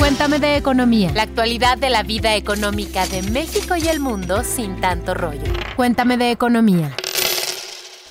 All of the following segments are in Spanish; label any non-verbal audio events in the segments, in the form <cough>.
Cuéntame de economía. La actualidad de la vida económica de México y el mundo sin tanto rollo. Cuéntame de economía.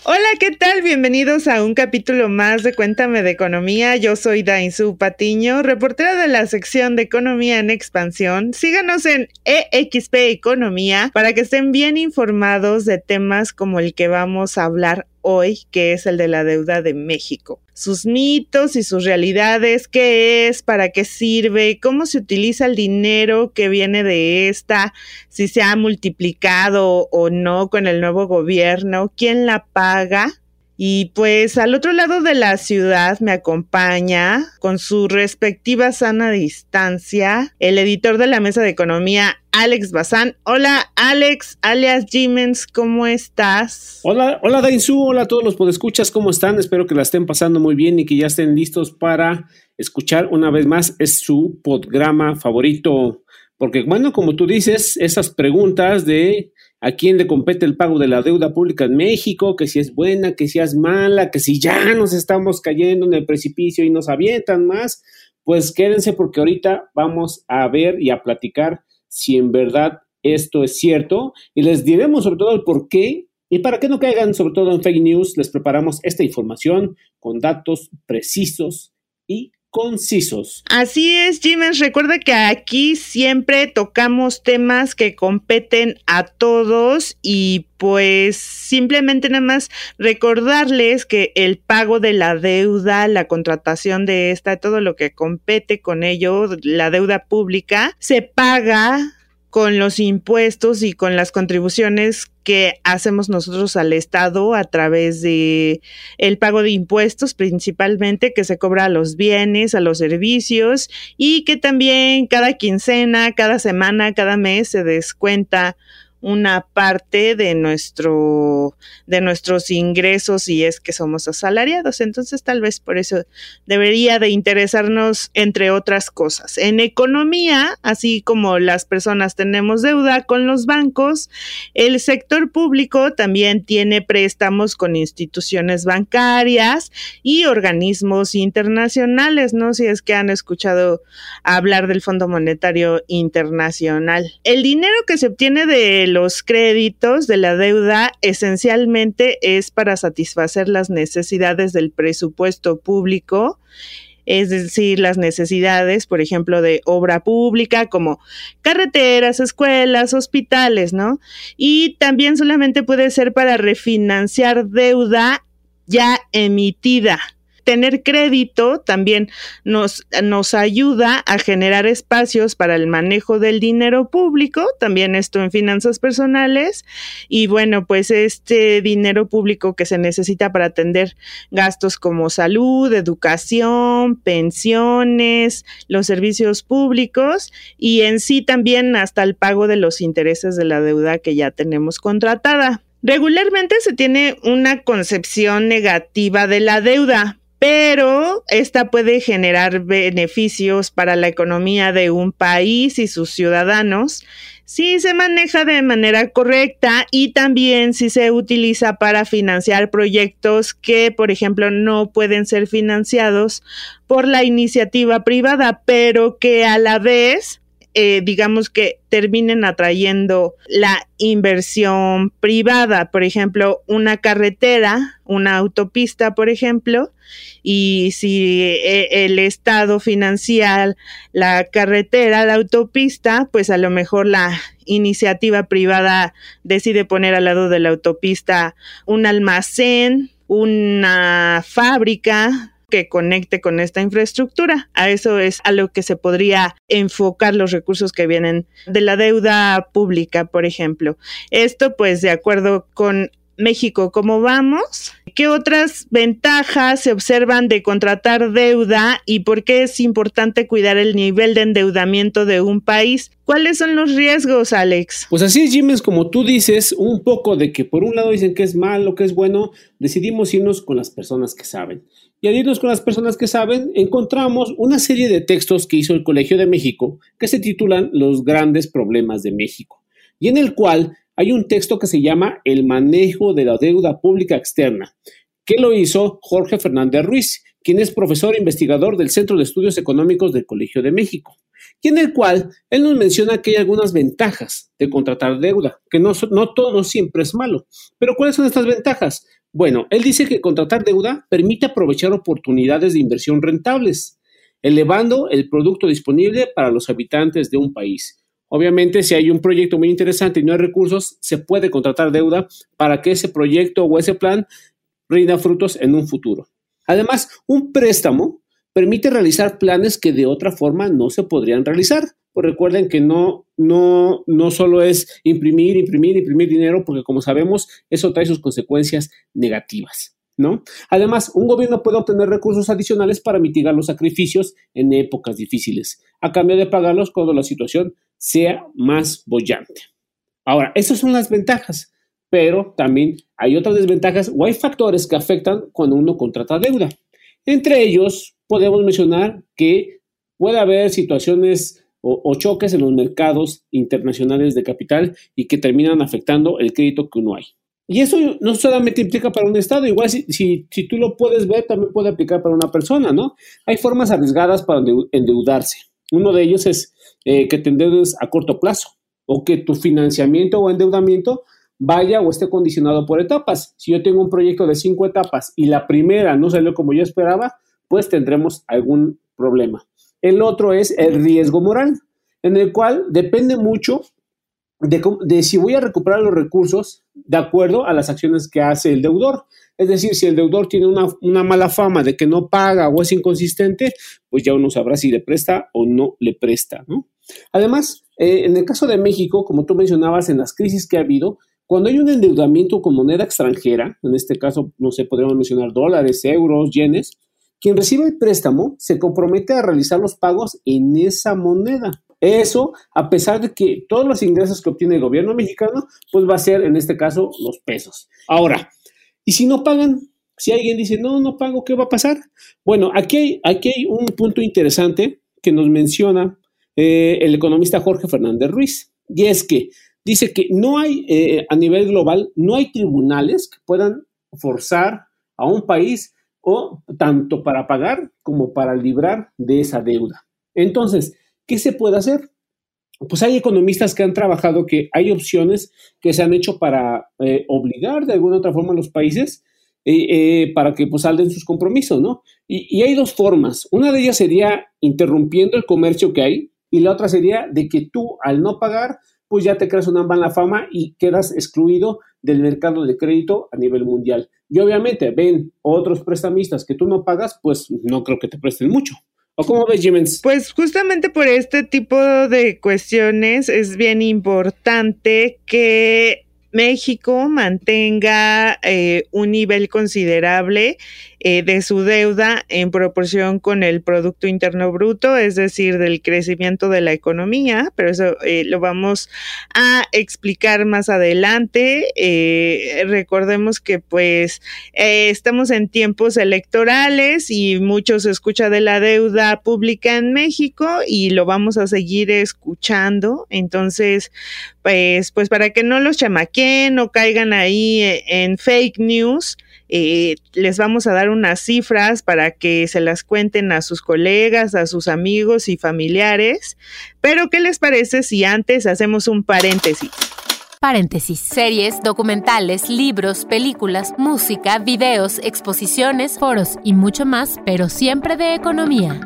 Hola, ¿qué tal? Bienvenidos a un capítulo más de Cuéntame de Economía. Yo soy Dainzu Patiño, reportera de la sección de Economía en Expansión. Síganos en EXP Economía para que estén bien informados de temas como el que vamos a hablar hoy, que es el de la deuda de México. Sus mitos y sus realidades, qué es, para qué sirve, cómo se utiliza el dinero que viene de esta, si se ha multiplicado o no con el nuevo gobierno, quién la paga. Y pues al otro lado de la ciudad me acompaña con su respectiva sana distancia el editor de la mesa de economía, Alex Bazán. Hola Alex, alias Jimens, ¿cómo estás? Hola, hola Dainzu, hola a todos los podescuchas, ¿cómo están? Espero que la estén pasando muy bien y que ya estén listos para escuchar una vez más. Es su programa favorito. Porque bueno, como tú dices, esas preguntas de a quién le compete el pago de la deuda pública en México, que si es buena, que si es mala, que si ya nos estamos cayendo en el precipicio y nos avientan más, pues quédense porque ahorita vamos a ver y a platicar si en verdad esto es cierto. Y les diremos sobre todo el por qué y para que no caigan sobre todo en fake news, les preparamos esta información con datos precisos y concisos. Así es, Jiménez. Recuerda que aquí siempre tocamos temas que competen a todos y pues simplemente nada más recordarles que el pago de la deuda, la contratación de esta, todo lo que compete con ello, la deuda pública, se paga con los impuestos y con las contribuciones que hacemos nosotros al Estado a través de el pago de impuestos principalmente que se cobra a los bienes, a los servicios y que también cada quincena, cada semana, cada mes se descuenta una parte de nuestro de nuestros ingresos si es que somos asalariados. Entonces, tal vez por eso debería de interesarnos entre otras cosas. En economía, así como las personas tenemos deuda con los bancos, el sector público también tiene préstamos con instituciones bancarias y organismos internacionales, ¿no? Si es que han escuchado hablar del Fondo Monetario Internacional. El dinero que se obtiene de los créditos de la deuda esencialmente es para satisfacer las necesidades del presupuesto público es decir, las necesidades, por ejemplo, de obra pública como carreteras, escuelas, hospitales, ¿no? Y también solamente puede ser para refinanciar deuda ya emitida tener crédito también nos, nos ayuda a generar espacios para el manejo del dinero público, también esto en finanzas personales. Y bueno, pues este dinero público que se necesita para atender gastos como salud, educación, pensiones, los servicios públicos y en sí también hasta el pago de los intereses de la deuda que ya tenemos contratada. Regularmente se tiene una concepción negativa de la deuda, pero esta puede generar beneficios para la economía de un país y sus ciudadanos si se maneja de manera correcta y también si se utiliza para financiar proyectos que, por ejemplo, no pueden ser financiados por la iniciativa privada, pero que a la vez eh, digamos que terminen atrayendo la inversión privada, por ejemplo, una carretera, una autopista, por ejemplo, y si eh, el Estado financia la carretera, la autopista, pues a lo mejor la iniciativa privada decide poner al lado de la autopista un almacén, una fábrica, que conecte con esta infraestructura. A eso es a lo que se podría enfocar los recursos que vienen de la deuda pública, por ejemplo. Esto pues de acuerdo con México, ¿cómo vamos? ¿Qué otras ventajas se observan de contratar deuda y por qué es importante cuidar el nivel de endeudamiento de un país? ¿Cuáles son los riesgos, Alex? Pues así es, Jiménez, como tú dices, un poco de que por un lado dicen que es malo, que es bueno, decidimos irnos con las personas que saben. Y al irnos con las personas que saben, encontramos una serie de textos que hizo el Colegio de México que se titulan Los grandes problemas de México, y en el cual hay un texto que se llama El manejo de la deuda pública externa, que lo hizo Jorge Fernández Ruiz, quien es profesor e investigador del Centro de Estudios Económicos del Colegio de México. y en el cual él nos menciona que hay algunas ventajas de contratar deuda, que no, no todo siempre es malo. Pero ¿cuáles son estas ventajas? Bueno, él dice que contratar deuda permite aprovechar oportunidades de inversión rentables, elevando el producto disponible para los habitantes de un país. Obviamente, si hay un proyecto muy interesante y no hay recursos, se puede contratar deuda para que ese proyecto o ese plan rinda frutos en un futuro. Además, un préstamo permite realizar planes que de otra forma no se podrían realizar. Pues recuerden que no, no, no solo es imprimir, imprimir, imprimir dinero, porque como sabemos, eso trae sus consecuencias negativas. ¿No? Además, un gobierno puede obtener recursos adicionales para mitigar los sacrificios en épocas difíciles, a cambio de pagarlos cuando la situación sea más bollante. Ahora, esas son las ventajas, pero también hay otras desventajas o hay factores que afectan cuando uno contrata deuda. Entre ellos, podemos mencionar que puede haber situaciones o, choques en los mercados internacionales de capital y que terminan afectando el crédito que uno hay. Y eso no solamente implica para un Estado, igual si, si, tú lo puedes ver, también puede aplicar para una persona, ¿no? Hay formas arriesgadas para endeudarse. Uno de ellos es eh, que te endeudes a corto plazo o que tu financiamiento o endeudamiento vaya o esté condicionado por etapas. Si yo tengo un proyecto de cinco etapas y la primera no salió como yo esperaba, pues tendremos algún problema. El otro es el riesgo moral, en el cual depende mucho de, si voy a recuperar los recursos de acuerdo a las acciones que hace el deudor. Es decir, si el deudor tiene una, mala fama de que no paga o es inconsistente, pues ya uno sabrá si le presta o no le presta. Además, eh, en el caso de México, como tú mencionabas, en las crisis que ha habido, cuando hay un endeudamiento con moneda extranjera, en este caso, no sé, podríamos mencionar dólares, euros, yenes, quien recibe el préstamo se compromete a realizar los pagos en esa moneda. Eso, a pesar de que todos los ingresos que obtiene el gobierno mexicano, pues va a ser en este caso los pesos. Ahora, ¿y si no pagan? Si alguien dice, no, no pago, ¿qué va a pasar? Bueno, aquí hay, aquí hay un punto interesante que nos menciona eh, el economista Jorge Fernández Ruiz, y es que dice que no hay, eh, a nivel global, no hay tribunales que puedan forzar a un país tanto para pagar como para librar de esa deuda. Entonces, ¿qué se puede hacer? Pues hay economistas que han trabajado que hay opciones que se han hecho para eh, obligar de alguna otra forma a los países eh, eh, para que pues salden sus compromisos, ¿no? Y, y hay dos formas. Una de ellas sería interrumpiendo el comercio que hay y la otra sería de que tú al no pagar pues ya te creas una mala fama y quedas excluido del mercado de crédito a nivel mundial. Y obviamente ven otros prestamistas que tú no pagas, pues no creo que te presten mucho. ¿O cómo ves, Jiménez? Pues justamente por este tipo de cuestiones es bien importante que México mantenga eh, un nivel considerable eh, de su deuda en proporción con el Producto Interno Bruto, es decir, del crecimiento de la economía, pero eso eh, lo vamos a explicar más adelante. Eh, recordemos que pues estamos en tiempos electorales y mucho se escucha de la deuda pública en México y lo vamos a seguir escuchando. Entonces, pues, pues para que no los chamaquen o caigan ahí en fake news, eh, les vamos a dar unas cifras para que se las cuenten a sus colegas, a sus amigos y familiares. Pero, ¿qué les parece si antes hacemos un paréntesis? Paréntesis. Series, documentales, libros, películas, música, videos, exposiciones, foros y mucho más, pero siempre de economía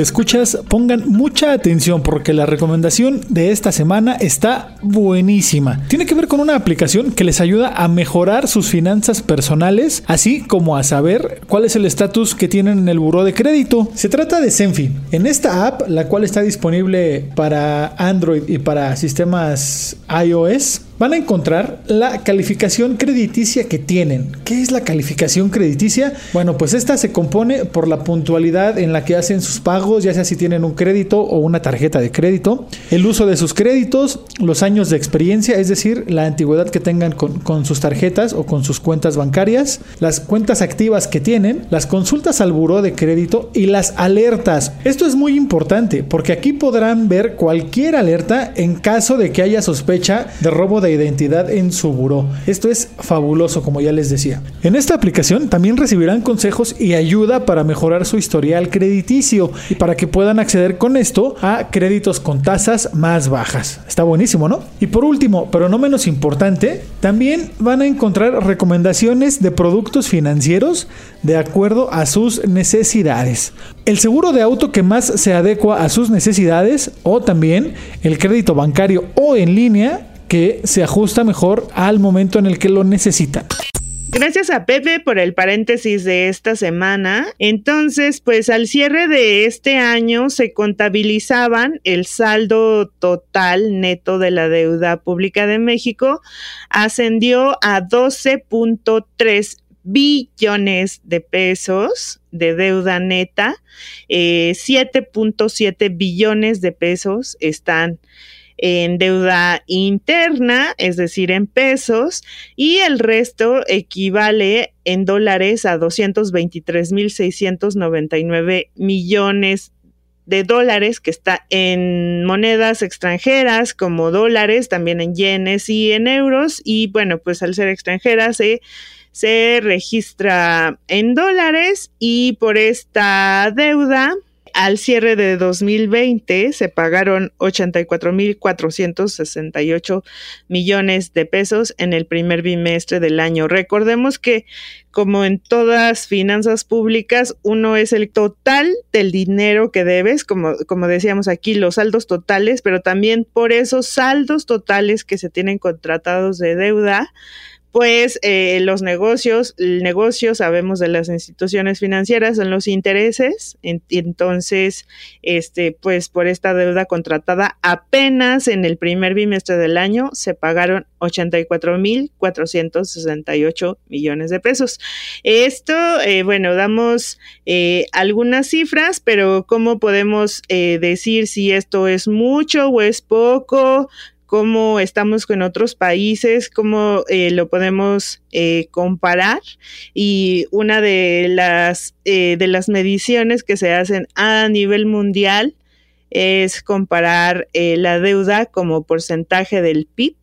escuchas, pongan mucha atención porque la recomendación de esta semana está buenísima. Tiene que ver con una aplicación que les ayuda a mejorar sus finanzas personales, así como a saber cuál es el estatus que tienen en el buró de crédito. Se trata de Senfi. En esta app, la cual está disponible para Android y para sistemas iOS, van a encontrar la calificación crediticia que tienen. ¿Qué es la calificación crediticia? Bueno, pues esta se compone por la puntualidad en la que hacen sus pagos, ya sea si tienen un crédito o una tarjeta de crédito, el uso de sus créditos, los años de experiencia, es decir, la antigüedad que tengan con, sus tarjetas o con sus cuentas bancarias, las cuentas activas que tienen, las consultas al buró de crédito y las alertas. Esto es muy importante porque aquí podrán ver cualquier alerta en caso de que haya sospecha de robo identidad en su buró. Esto es fabuloso, como ya les decía. En esta aplicación también recibirán consejos y ayuda para mejorar su historial crediticio y para que puedan acceder con esto a créditos con tasas más bajas. Está buenísimo, ¿no? Y por último, pero no menos importante, también van a encontrar recomendaciones de productos financieros de acuerdo a sus necesidades. El seguro de auto que más se adecua a sus necesidades o también el crédito bancario o en línea que se ajusta mejor al momento en el que lo necesitan. Gracias a Pepe por el paréntesis de esta semana. Entonces, pues al cierre de este año se contabilizaban el saldo total neto de la deuda pública de México ascendió a 12.3 billones de pesos de deuda neta, 7.7 eh, billones de pesos están en deuda interna, es decir, en pesos, y el resto equivale en dólares a 223.699 millones de dólares que está en monedas extranjeras como dólares, también en yenes y en euros, y bueno, pues al ser extranjera se se registra en dólares y por esta deuda al cierre de 2020 se pagaron 84.468 millones de pesos en el primer bimestre del año. Recordemos que como en todas finanzas públicas, uno es el total del dinero que debes, como, como decíamos aquí, los saldos totales, pero también por esos saldos totales que se tienen contratados de deuda, pues eh, los negocios, el negocio, sabemos de las instituciones financieras, son los intereses, entonces, este, pues por esta deuda contratada apenas en el primer bimestre del año se pagaron 84.468 millones de pesos. Esto, eh, bueno, damos eh, algunas cifras, pero ¿cómo podemos decir si esto es mucho o es poco? Cómo estamos con otros países, cómo eh, lo podemos eh, comparar. Y una de las, eh, de las mediciones que se hacen a nivel mundial es comparar la deuda como porcentaje del PIB.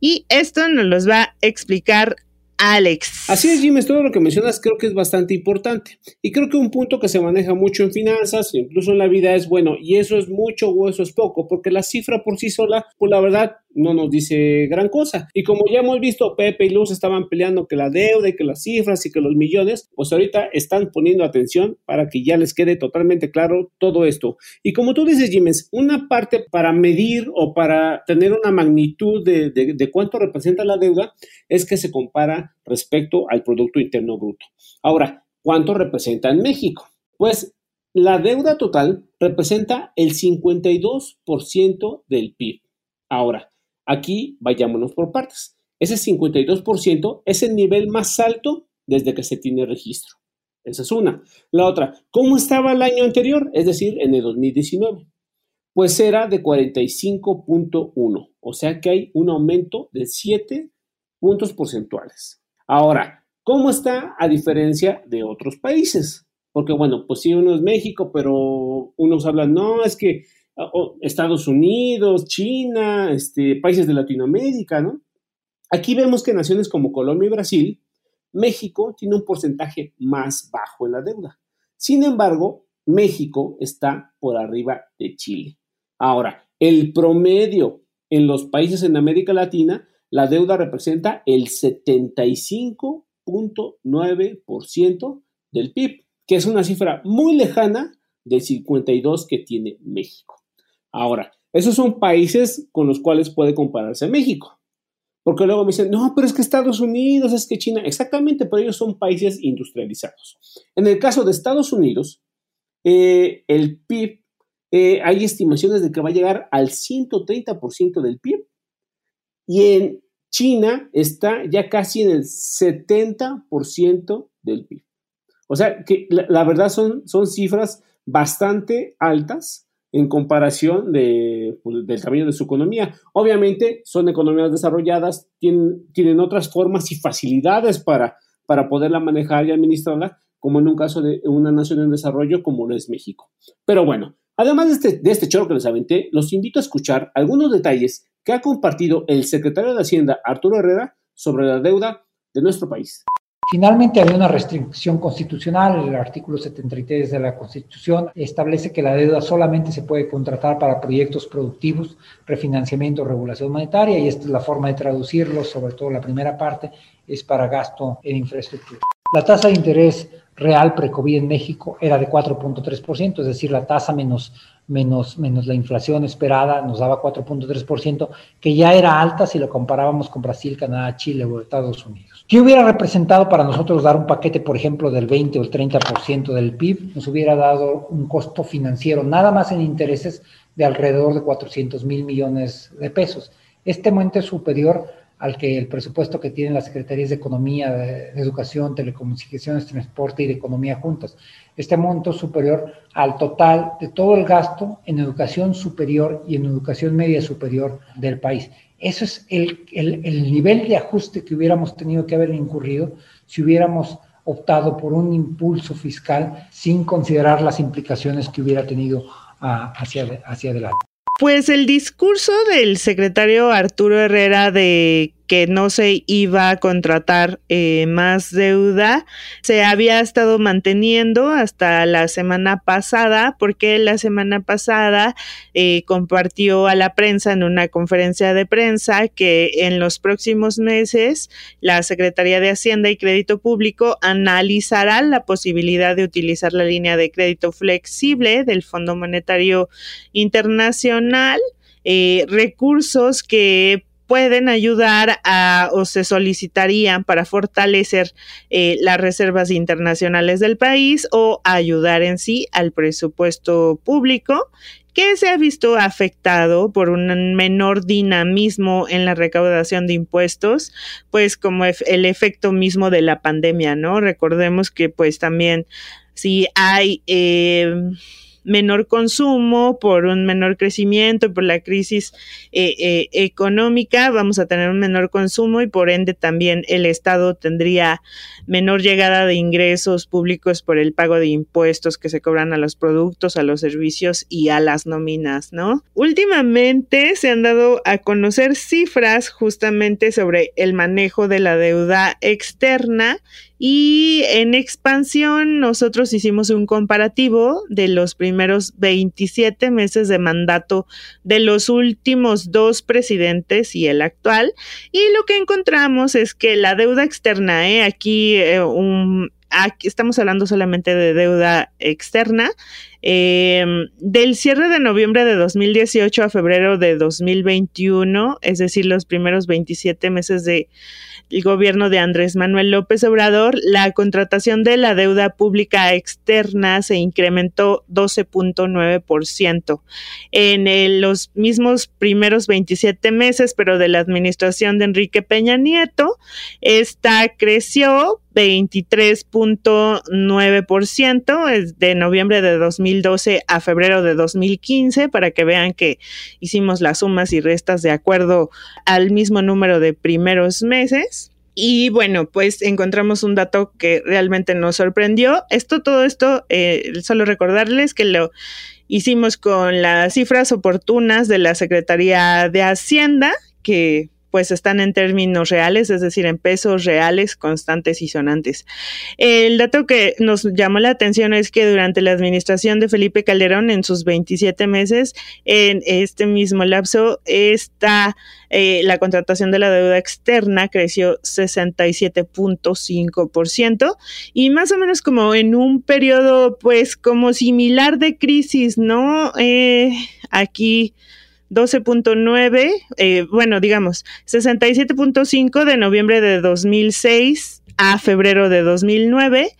Y esto nos los va a explicar Alex. Así es, Jim, todo lo que mencionas creo que es bastante importante. Y creo que un punto que se maneja mucho en finanzas, incluso en la vida, es bueno, y eso es mucho o eso es poco, porque la cifra por sí sola, pues la verdad, no nos dice gran cosa. Y como ya hemos visto, Pepe y Luz estaban peleando que la deuda y que las cifras y que los millones, pues ahorita están poniendo atención para que ya les quede totalmente claro todo esto. Y como tú dices, Jiménez, una parte para medir o para tener una magnitud de, de cuánto representa la deuda es que se compara respecto al Producto Interno Bruto. Ahora, ¿cuánto representa en México? Pues la deuda total representa el 52% del PIB. Ahora, Aquí vayámonos por partes. Ese 52% es el nivel más alto desde que se tiene registro. Esa es una. La otra, ¿cómo estaba el año anterior? Es decir, en el 2019. Pues era de 45.1, o sea que hay un aumento de 7 puntos porcentuales. Ahora, ¿cómo está a diferencia de otros países? Porque bueno, pues sí, uno es México, pero unos hablan, no, es que Estados Unidos, China, este, países de Latinoamérica, ¿no? Aquí vemos que naciones como Colombia y Brasil, México tiene un porcentaje más bajo en la deuda. Sin embargo, México está por arriba de Chile. Ahora, el promedio en los países en América Latina, la deuda representa el 75.9% del PIB, que es una cifra muy lejana del 52 que tiene México. Ahora, esos son países con los cuales puede compararse México. Porque luego me dicen, no, pero es que Estados Unidos, es que China, exactamente, pero ellos son países industrializados. En el caso de Estados Unidos, eh, el PIB, eh, hay estimaciones de que va a llegar al 130% del PIB. Y en China está ya casi en el 70% del PIB. O sea que la, verdad son, son cifras bastante altas en comparación de, pues, del tamaño de su economía. Obviamente son economías desarrolladas, tienen, tienen otras formas y facilidades para, para poderla manejar y administrarla, como en un caso de una nación en desarrollo como lo es México. Pero bueno, además de este, de este choro que les aventé, los invito a escuchar algunos detalles que ha compartido el secretario de Hacienda, Arturo Herrera, sobre la deuda de nuestro país. Finalmente, había una restricción constitucional. El artículo 73 de la Constitución establece que la deuda solamente se puede contratar para proyectos productivos, refinanciamiento, regulación monetaria, y esta es la forma de traducirlo, sobre todo la primera parte, es para gasto en infraestructura. La tasa de interés real pre-COVID en México era de 4.3%, es decir, la tasa menos menos, menos la inflación esperada, nos daba 4.3%, que ya era alta si lo comparábamos con Brasil, Canadá, Chile o Estados Unidos. ¿Qué hubiera representado para nosotros dar un paquete, por ejemplo, del 20 o el 30% del PIB? Nos hubiera dado un costo financiero, nada más en intereses, de alrededor de 400 mil millones de pesos. Este monto es superior al que el presupuesto que tienen las Secretarías de Economía, de, Educación, Telecomunicaciones, Transporte y de Economía juntas. Este monto es superior al total de todo el gasto en educación superior y en educación media superior del país. Eso es el, el, el nivel de ajuste que hubiéramos tenido que haber incurrido si hubiéramos optado por un impulso fiscal sin considerar las implicaciones que hubiera tenido ah, hacia, hacia adelante. Pues el discurso del secretario Arturo Herrera de que no se iba a contratar eh, más deuda, se había estado manteniendo hasta la semana pasada, porque la semana pasada eh, compartió a la prensa en una conferencia de prensa que en los próximos meses la Secretaría de Hacienda y Crédito Público analizará la posibilidad de utilizar la línea de crédito flexible del Fondo Monetario Internacional. Eh, recursos que pueden ayudar a o se solicitarían para fortalecer eh, las reservas internacionales del país o ayudar en sí al presupuesto público que se ha visto afectado por un menor dinamismo en la recaudación de impuestos, pues como el efecto mismo de la pandemia, ¿no? Recordemos que pues también si hay... Eh, menor consumo, por un menor crecimiento, por la crisis eh, eh, económica, vamos a tener un menor consumo y por ende también el Estado tendría menor llegada de ingresos públicos por el pago de impuestos que se cobran a los productos, a los servicios y a las nóminas, ¿no? Últimamente se han dado a conocer cifras justamente sobre el manejo de la deuda externa y en expansión nosotros hicimos un comparativo de los primeros 27 meses de mandato de los últimos dos presidentes y el actual. Y lo que encontramos es que la deuda externa, ¿eh? aquí, eh, un, aquí estamos hablando solamente de deuda externa, eh, del cierre de noviembre de 2018 a febrero de 2021, es decir, los primeros 27 meses de el gobierno de Andrés Manuel López Obrador, la contratación de la deuda pública externa se incrementó 12.9% en los mismos primeros 27 meses, pero de la administración de Enrique Peña Nieto, esta creció 23.9% de noviembre de 2012 a febrero de 2015 para que vean que hicimos las sumas y restas de acuerdo al mismo número de primeros meses. Y bueno, pues encontramos un dato que realmente nos sorprendió. Esto, todo esto, eh, solo recordarles que lo hicimos con las cifras oportunas de la Secretaría de Hacienda, que pues están en términos reales, es decir, en pesos reales, constantes y sonantes. El dato que nos llamó la atención es que durante la administración de Felipe Calderón, en sus 27 meses, en este mismo lapso, está eh, la contratación de la deuda externa creció 67.5% y más o menos como en un periodo, pues, como similar de crisis, ¿no? Eh, aquí 12.9, eh, bueno, digamos, 67.5 de noviembre de 2006 a febrero de 2009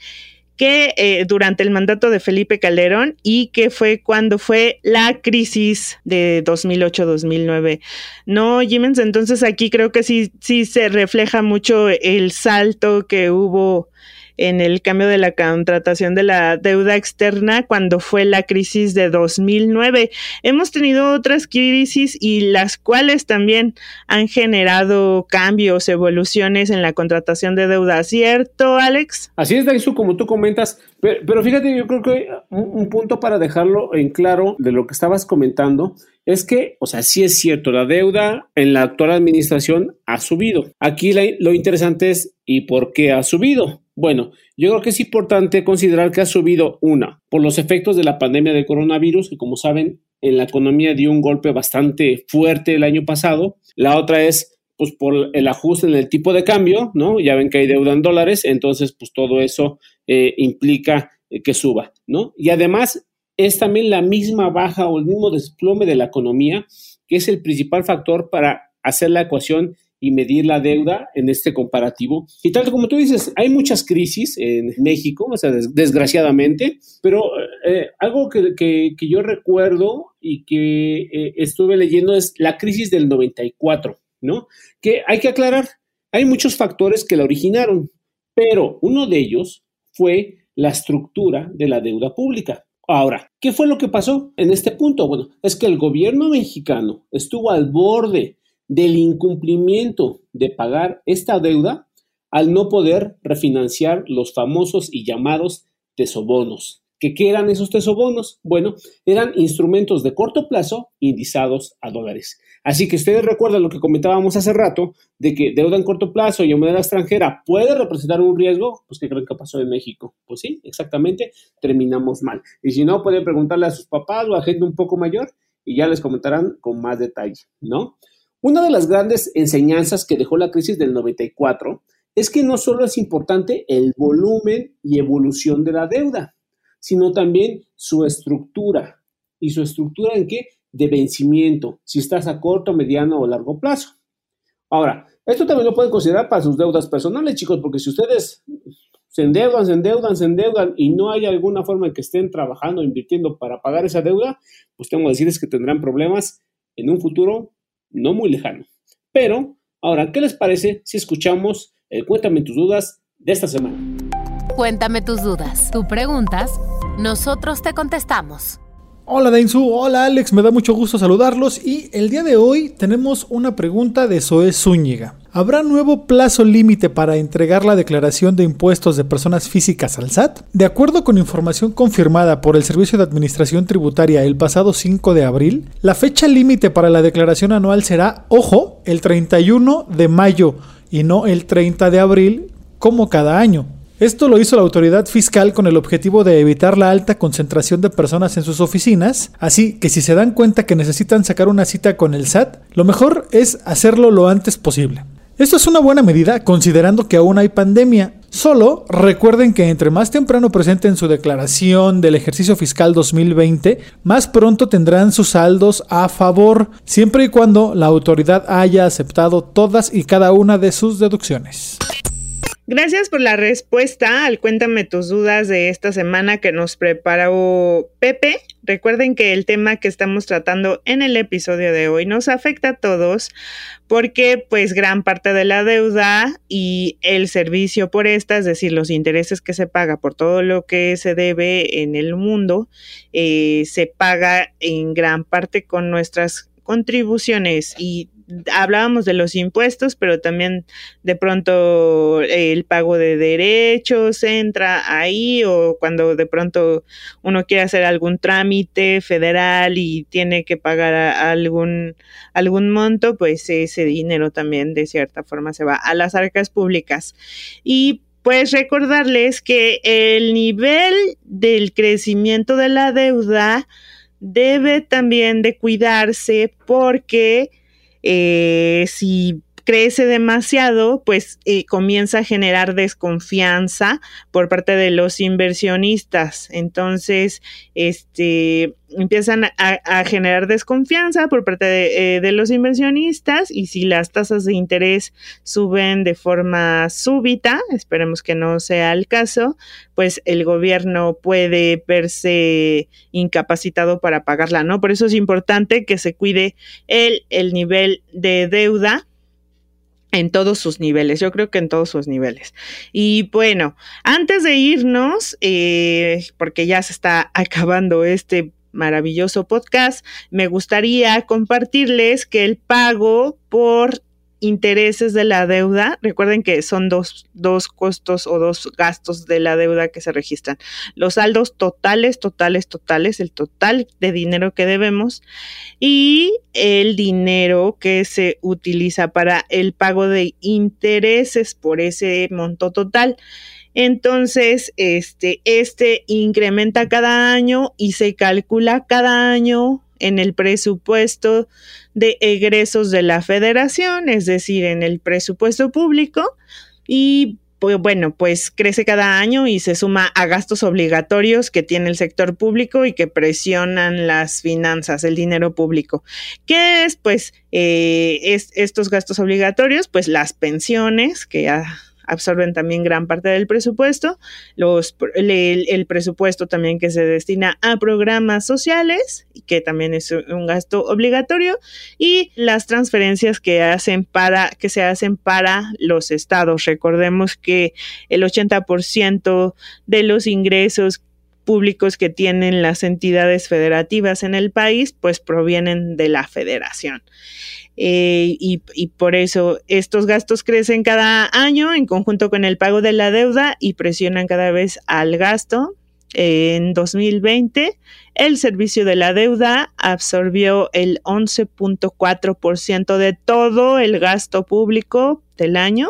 que eh, durante el mandato de Felipe Calderón y que fue cuando fue la crisis de 2008-2009. No, Jimens, entonces aquí creo que sí, sí se refleja mucho el salto que hubo en el cambio de la contratación de la deuda externa cuando fue la crisis de 2009. Hemos tenido otras crisis y las cuales también han generado cambios, evoluciones en la contratación de deuda, ¿cierto, Alex? Así es, Daisu, como tú comentas, Pero, fíjate, yo creo que un, punto para dejarlo en claro de lo que estabas comentando es que, o sea, sí es cierto, la deuda en la actual administración ha subido. Aquí lo interesante es, ¿y por qué ha subido? Bueno, yo creo que es importante considerar que ha subido una por los efectos de la pandemia de coronavirus, que como saben, en la economía dio un golpe bastante fuerte el año pasado. La otra es pues por el ajuste en el tipo de cambio, ¿no? Ya ven que hay deuda en dólares, entonces pues todo eso eh, implica eh, que suba, ¿no? Y además es también la misma baja o el mismo desplome de la economía, que es el principal factor para hacer la ecuación y medir la deuda en este comparativo. Y tal como tú dices, hay muchas crisis en México, o sea, desgraciadamente, pero eh, algo que, que, yo recuerdo y que estuve leyendo es la crisis del 94. ¿No? Que hay que aclarar, hay muchos factores que la originaron, pero uno de ellos fue la estructura de la deuda pública. Ahora, ¿qué fue lo que pasó en este punto? Bueno, es que el gobierno mexicano estuvo al borde del incumplimiento de pagar esta deuda al no poder refinanciar los famosos y llamados tesobonos. ¿Qué, eran esos tesobonos? Bueno, eran instrumentos de corto plazo indizados a dólares. Así que ustedes recuerdan lo que comentábamos hace rato, de que deuda en corto plazo y en moneda extranjera puede representar un riesgo, pues ¿qué creen que pasó en México? Pues sí, exactamente, terminamos mal. Y si no, pueden preguntarle a sus papás o a gente un poco mayor y ya les comentarán con más detalle, ¿no? Una de las grandes enseñanzas que dejó la crisis del 94 es que no solo es importante el volumen y evolución de la deuda, sino también su estructura. ¿Y su estructura en qué? De vencimiento, si estás a corto, mediano o largo plazo. Ahora, esto también lo pueden considerar para sus deudas personales, chicos, porque si ustedes se endeudan, se endeudan, se endeudan y no hay alguna forma en que estén trabajando, invirtiendo para pagar esa deuda, pues tengo que decirles que tendrán problemas en un futuro no muy lejano. Pero, ahora, ¿qué les parece si escuchamos el Cuéntame tus dudas de esta semana? Cuéntame tus dudas. Tú preguntas, nosotros te contestamos. Hola Dainzu, hola Alex, me da mucho gusto saludarlos y el día de hoy tenemos una pregunta de Zoe Zúñiga. ¿Habrá nuevo plazo límite para entregar la declaración de impuestos de personas físicas al SAT? De acuerdo con información confirmada por el Servicio de Administración Tributaria el pasado 5 de abril, la fecha límite para la declaración anual será, ojo, el 31 de mayo y no el 30 de abril como cada año. Esto lo hizo la autoridad fiscal con el objetivo de evitar la alta concentración de personas en sus oficinas, así que si se dan cuenta que necesitan sacar una cita con el SAT, lo mejor es hacerlo lo antes posible. Esto es una buena medida considerando que aún hay pandemia. Solo recuerden que entre más temprano presenten su declaración del ejercicio fiscal 2020, más pronto tendrán sus saldos a favor, siempre y cuando la autoridad haya aceptado todas y cada una de sus deducciones. Gracias por la respuesta al Cuéntame tus dudas de esta semana que nos preparó Pepe. Recuerden que el tema que estamos tratando en el episodio de hoy nos afecta a todos porque pues gran parte de la deuda y el servicio por esta, es decir, los intereses que se paga por todo lo que se debe en el mundo, eh, se paga en gran parte con nuestras contribuciones y hablábamos de los impuestos, pero también de pronto el pago de derechos entra ahí o cuando de pronto uno quiere hacer algún trámite federal y tiene que pagar algún, algún monto, pues ese dinero también de cierta forma se va a las arcas públicas. Y pues recordarles que el nivel del crecimiento de la deuda debe también de cuidarse porque eh, si crece demasiado, pues comienza a generar desconfianza por parte de los inversionistas. Entonces, este, empiezan a, generar desconfianza por parte de, eh, de, los inversionistas y si las tasas de interés suben de forma súbita, esperemos que no sea el caso, pues el gobierno puede verse incapacitado para pagarla, ¿no? Por eso es importante que se cuide el, el nivel de deuda en todos sus niveles, yo creo que en todos sus niveles. Y bueno, antes de irnos, eh, porque ya se está <laughs> acabando este maravilloso podcast, me gustaría compartirles que el pago por intereses de la deuda. Recuerden que son dos, dos costos o dos gastos de la deuda que se registran. Los saldos totales, totales, totales, el total de dinero que debemos y el dinero que se utiliza para el pago de intereses por ese monto total. Entonces, este, este incrementa cada año y se calcula cada año en el presupuesto de egresos de la federación, es decir, en el presupuesto público y pues bueno, pues crece cada año y se suma a gastos obligatorios que tiene el sector público y que presionan las finanzas, el dinero público. ¿Qué es? Pues eh, estos gastos obligatorios, pues las pensiones que ya absorben también gran parte del presupuesto, los, el, presupuesto también que se destina a programas sociales, que también es un gasto obligatorio, y las transferencias que hacen para, que se hacen para los estados. Recordemos que el 80% de los ingresos públicos que tienen las entidades federativas en el país, pues provienen de la federación. Eh, y, por eso estos gastos crecen cada año en conjunto con el pago de la deuda y presionan cada vez al gasto. en 2020, el servicio de la deuda absorbió el 11.4% de todo el gasto público del año.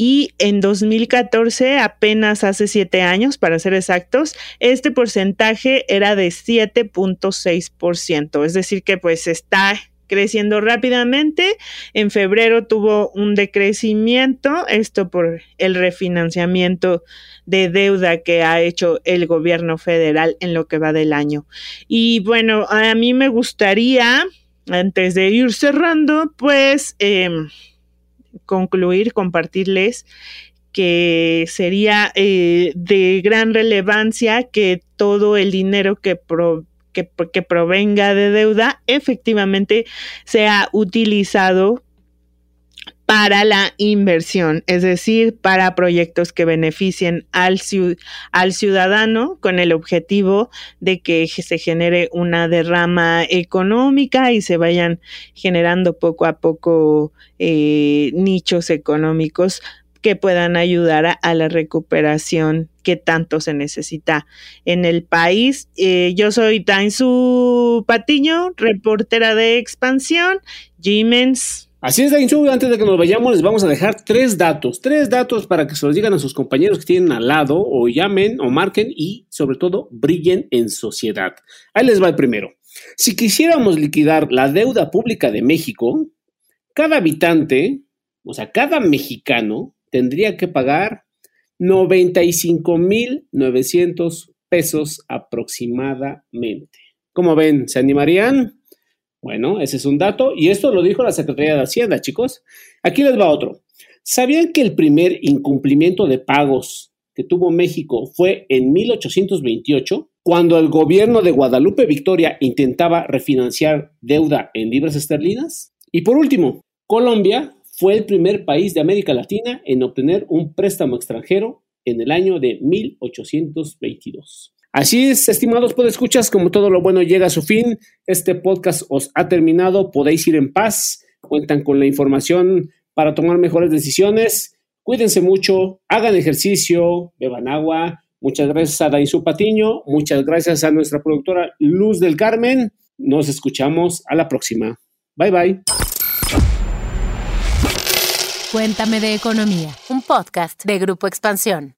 Y en 2014, apenas hace siete años, para ser exactos, este porcentaje era de 7.6%. Es decir, que pues está creciendo rápidamente. En febrero tuvo un decrecimiento, esto por el refinanciamiento de deuda que ha hecho el gobierno federal en lo que va del año. Y bueno, a mí me gustaría, antes de ir cerrando, pues em, concluir, compartirles que sería eh, de gran relevancia que todo el dinero que pro que, provenga de deuda efectivamente sea utilizado para la inversión, es decir, para proyectos que beneficien al, al, ciudadano con el objetivo de que se genere una derrama económica y se vayan generando poco a poco eh, nichos económicos que puedan ayudar a, la recuperación que tanto se necesita en el país. Eh, yo soy Tainsu Patiño, reportera de expansión, Jimens. Así es, Dainzu, antes de que nos vayamos les vamos a dejar tres datos, tres datos para que se los digan a sus compañeros que tienen al lado o llamen o marquen y sobre todo brillen en sociedad. Ahí les va el primero. Si quisiéramos liquidar la deuda pública de México, cada habitante, o sea, cada mexicano, tendría que pagar 95.900 pesos aproximadamente. ¿Cómo ven? ¿Se animarían? Bueno, ese es un dato y esto lo dijo la Secretaría de Hacienda, chicos. Aquí les va otro. ¿Sabían que el primer incumplimiento de pagos que tuvo México fue en 1828, cuando el gobierno de Guadalupe Victoria intentaba refinanciar deuda en libras esterlinas? Y por último, Colombia fue el primer país de América Latina en obtener un préstamo extranjero en el año de 1822. Así es, estimados podescuchas, como todo lo bueno llega a su fin, este podcast os ha terminado, podéis ir en paz, cuentan con la información para tomar mejores decisiones, cuídense mucho, hagan ejercicio, beban agua, muchas gracias a Dainzu Patiño, muchas gracias a nuestra productora Luz del Carmen, nos escuchamos a la próxima. Bye bye. Cuéntame de Economía, un podcast de Grupo Expansión.